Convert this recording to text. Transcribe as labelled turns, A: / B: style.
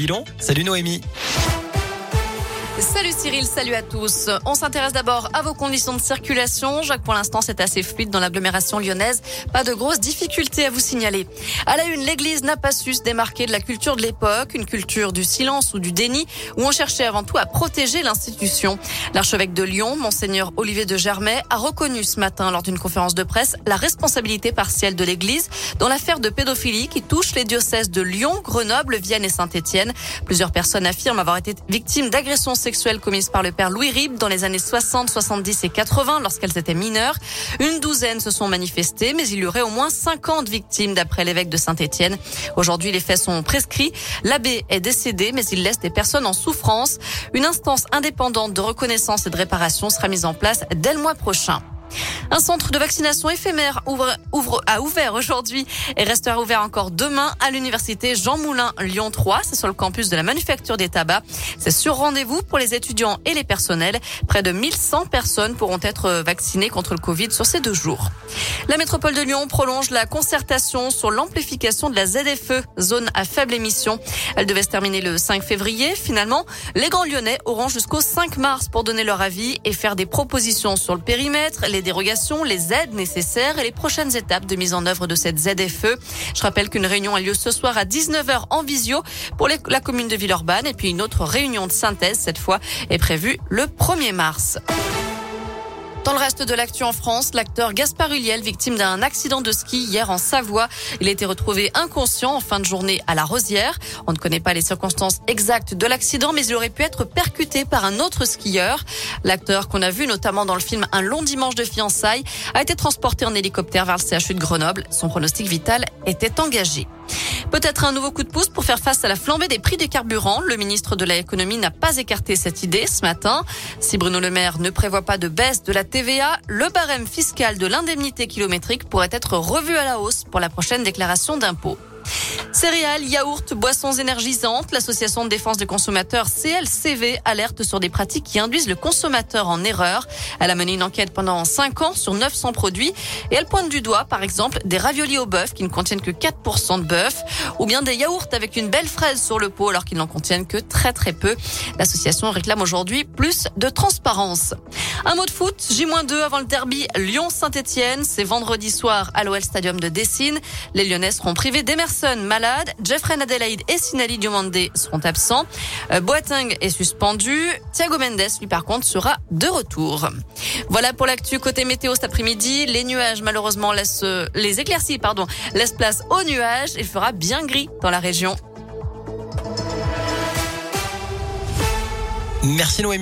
A: Bilan, salut Noémie.
B: Salut Cyril, salut à tous. On s'intéresse d'abord à vos conditions de circulation. Jacques, pour l'instant, c'est assez fluide dans l'agglomération lyonnaise. Pas de grosses difficultés à vous signaler. À la une, l'église n'a pas su se démarquer de la culture de l'époque, une culture du silence ou du déni, où on cherchait avant tout à protéger l'institution. L'archevêque de Lyon, monseigneur Olivier de Germay, a reconnu ce matin lors d'une conférence de presse la responsabilité partielle de l'église dans l'affaire de pédophilie qui touche les diocèses de Lyon, Grenoble, Vienne et Saint-Étienne. Plusieurs personnes affirment avoir été victimes d'agressions commises par le père Louis Rib dans les années 60, 70 et 80 lorsqu'elles étaient mineures. Une douzaine se sont manifestées, mais il y aurait au moins 50 victimes d'après l'évêque de Saint-Étienne. Aujourd'hui, les faits sont prescrits. L'abbé est décédé, mais il laisse des personnes en souffrance. Une instance indépendante de reconnaissance et de réparation sera mise en place dès le mois prochain. Un centre de vaccination éphémère ouvre, ouvre, a ouvert aujourd'hui et restera ouvert encore demain à l'université Jean Moulin Lyon 3. C'est sur le campus de la manufacture des tabacs. C'est sur rendez-vous pour les étudiants et les personnels. Près de 1100 personnes pourront être vaccinées contre le Covid sur ces deux jours. La métropole de Lyon prolonge la concertation sur l'amplification de la ZFE, zone à faible émission. Elle devait se terminer le 5 février. Finalement, les grands lyonnais auront jusqu'au 5 mars pour donner leur avis et faire des propositions sur le périmètre, les dérogations, les aides nécessaires et les prochaines étapes de mise en œuvre de cette ZFE. Je rappelle qu'une réunion a lieu ce soir à 19h en visio pour la commune de Villeurbanne et puis une autre réunion de synthèse cette fois est prévue le 1er mars. Dans le reste de l'actu en France, l'acteur Gaspard Huliel, victime d'un accident de ski hier en Savoie. Il a été retrouvé inconscient en fin de journée à la Rosière. On ne connaît pas les circonstances exactes de l'accident, mais il aurait pu être percuté par un autre skieur. L'acteur qu'on a vu notamment dans le film Un long dimanche de fiançailles a été transporté en hélicoptère vers le CHU de Grenoble. Son pronostic vital était engagé. Peut-être un nouveau coup de pouce pour faire face à la flambée des prix des carburants. Le ministre de l'économie n'a pas écarté cette idée ce matin. Si Bruno Le Maire ne prévoit pas de baisse de la TVA, le barème fiscal de l'indemnité kilométrique pourrait être revu à la hausse pour la prochaine déclaration d'impôt. Céréales, yaourts, boissons énergisantes, l'association de défense des consommateurs CLCV alerte sur des pratiques qui induisent le consommateur en erreur. Elle a mené une enquête pendant 5 ans sur 900 produits et elle pointe du doigt, par exemple, des raviolis au bœuf qui ne contiennent que 4% de bœuf ou bien des yaourts avec une belle fraise sur le pot alors qu'ils n'en contiennent que très très peu. L'association réclame aujourd'hui plus de transparence. Un mot de foot, J-2 avant le derby Lyon-Saint-Etienne. C'est vendredi soir à l'OL Stadium de Dessine. Les Lyonnais seront privés d'Emerson, malade. Jeffrey Adelaide et Sinali Diomandé seront absents. Euh, Boateng est suspendu. Thiago Mendes, lui, par contre, sera de retour. Voilà pour l'actu côté météo cet après-midi. Les nuages, malheureusement, laissent, les éclaircies, pardon, laissent place aux nuages. Il fera bien gris dans la région.
A: Merci Noémie.